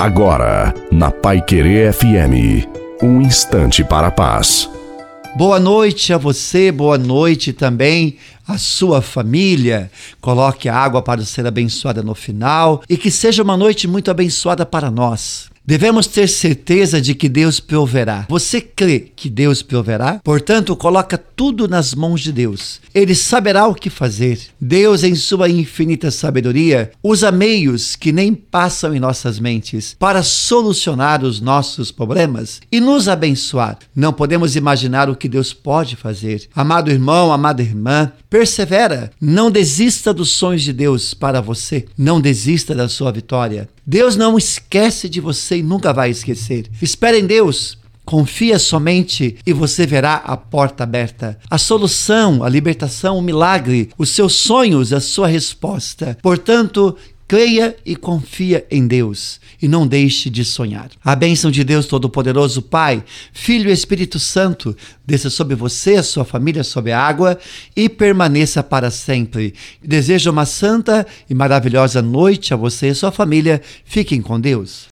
Agora, na Pai Querer FM, um instante para a paz. Boa noite a você, boa noite também à sua família. Coloque a água para ser abençoada no final e que seja uma noite muito abençoada para nós. Devemos ter certeza de que Deus proverá. Você crê que Deus proverá? Portanto, coloca tudo nas mãos de Deus. Ele saberá o que fazer. Deus, em sua infinita sabedoria, usa meios que nem passam em nossas mentes para solucionar os nossos problemas e nos abençoar. Não podemos imaginar o que Deus pode fazer. Amado irmão, amada irmã, persevera. Não desista dos sonhos de Deus para você. Não desista da sua vitória. Deus não esquece de você e nunca vai esquecer. Espere em Deus. Confia somente e você verá a porta aberta. A solução, a libertação, o milagre, os seus sonhos, a sua resposta. Portanto, Creia e confia em Deus e não deixe de sonhar. A bênção de Deus Todo-Poderoso, Pai, Filho e Espírito Santo, desça sobre você, sua família, sobre a água e permaneça para sempre. Desejo uma santa e maravilhosa noite a você e sua família. Fiquem com Deus.